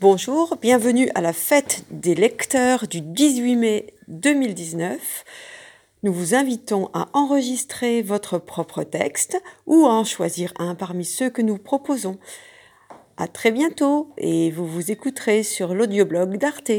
Bonjour, bienvenue à la fête des lecteurs du 18 mai 2019. Nous vous invitons à enregistrer votre propre texte ou à en choisir un parmi ceux que nous proposons. À très bientôt et vous vous écouterez sur l'audioblog d'Arte.